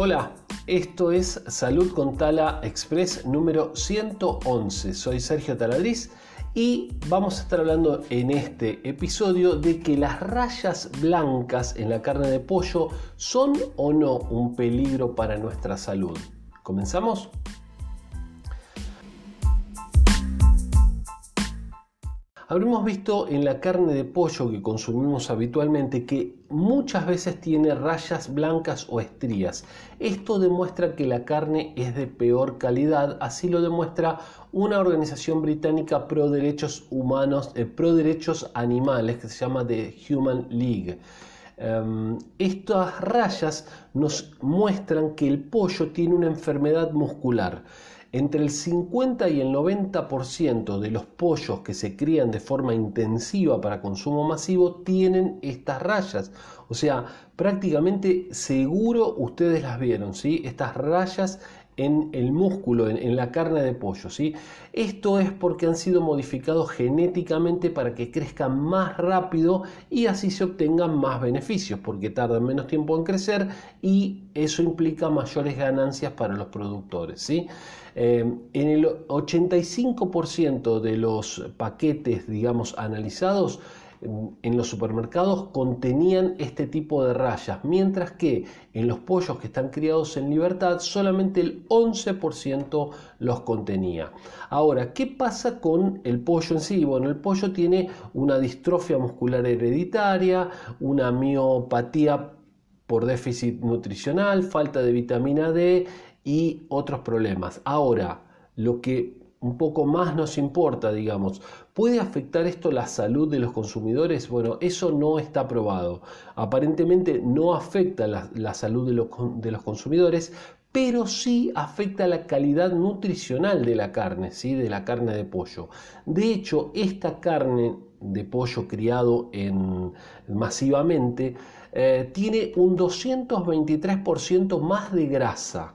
Hola, esto es Salud con Tala Express número 111. Soy Sergio Taladriz y vamos a estar hablando en este episodio de que las rayas blancas en la carne de pollo son o no un peligro para nuestra salud. ¿Comenzamos? Habremos visto en la carne de pollo que consumimos habitualmente que muchas veces tiene rayas blancas o estrías. Esto demuestra que la carne es de peor calidad, así lo demuestra una organización británica pro derechos humanos, eh, pro derechos animales que se llama The Human League. Em, estas rayas nos muestran que el pollo tiene una enfermedad muscular. Entre el 50 y el 90% de los pollos que se crían de forma intensiva para consumo masivo tienen estas rayas. O sea, prácticamente seguro ustedes las vieron, ¿sí? Estas rayas en el músculo, en, la carne de pollo. ¿sí? Esto es porque han sido modificados genéticamente para que crezcan más rápido y así se obtengan más beneficios, porque tardan menos tiempo en crecer y eso implica mayores ganancias para los productores. ¿sí? Eh, en el 85% de los paquetes, digamos, analizados, en los supermercados contenían este tipo de rayas, mientras que en los pollos que están criados en libertad solamente el 11% los contenía. Ahora, ¿qué pasa con el pollo en sí? Bueno, el pollo tiene una distrofia muscular hereditaria, una miopatía por déficit nutricional, falta de vitamina D y otros problemas. Ahora, lo que un poco más nos importa, digamos. ¿Puede afectar esto la salud de los consumidores? Bueno, eso no está probado. Aparentemente no afecta la, salud de los, consumidores, pero sí afecta la calidad nutricional de la carne, ¿sí? de la carne de pollo. De hecho, esta carne de pollo criado en, masivamente eh, tiene un 223% más de grasa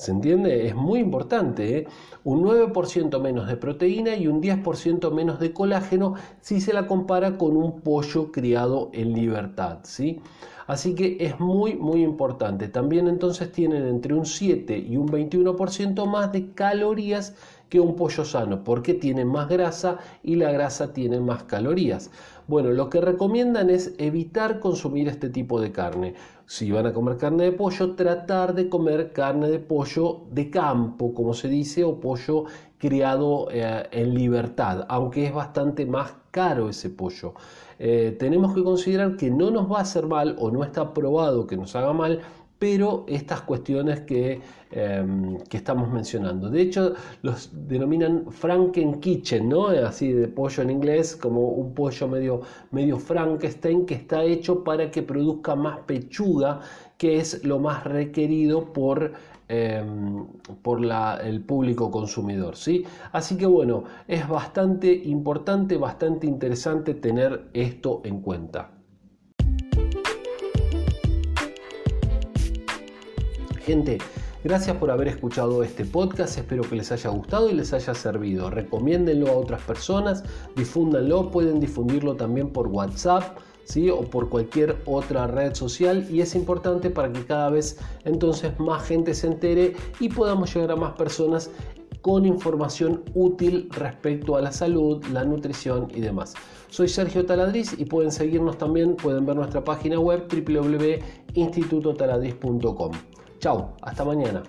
¿Se entiende? Es muy importante. ¿eh? Un 9% menos de proteína y un 10% menos de colágeno si se la compara con un pollo criado en libertad. ¿sí? Así que es muy, muy importante. También entonces tienen entre un 7 y un 21% más de calorías que un pollo sano, porque tiene más grasa y la grasa tiene más calorías. Bueno, lo que recomiendan es evitar consumir este tipo de carne. Si van a comer carne de pollo, tratar de comer carne de pollo de campo, como se dice, o pollo criado eh, en libertad, aunque es bastante más caro ese pollo. Eh, tenemos que considerar que no nos va a hacer mal o no está probado que nos haga mal pero estas cuestiones que, em, que, estamos mencionando. De hecho, los denominan Franken Kitchen, ¿no? Así de pollo en inglés, como un pollo medio, medio Frankenstein que está hecho para que produzca más pechuga, que es lo más requerido por, em, por el público consumidor. ¿sí? Así que bueno, es bastante importante, bastante interesante tener esto en cuenta. Gracias por haber escuchado este podcast, espero que les haya gustado y les haya servido. Recomiéndenlo a otras personas, difúndanlo, pueden difundirlo también por WhatsApp. ¿Sí? o por cualquier otra red social y es importante para que cada vez entonces más gente se entere y podamos llegar a más personas con información útil respecto a la salud, la nutrición y demás. Soy Sergio Taladriz y pueden seguirnos también, pueden ver nuestra página web www.institutotaladriz.com. Chao, hasta mañana.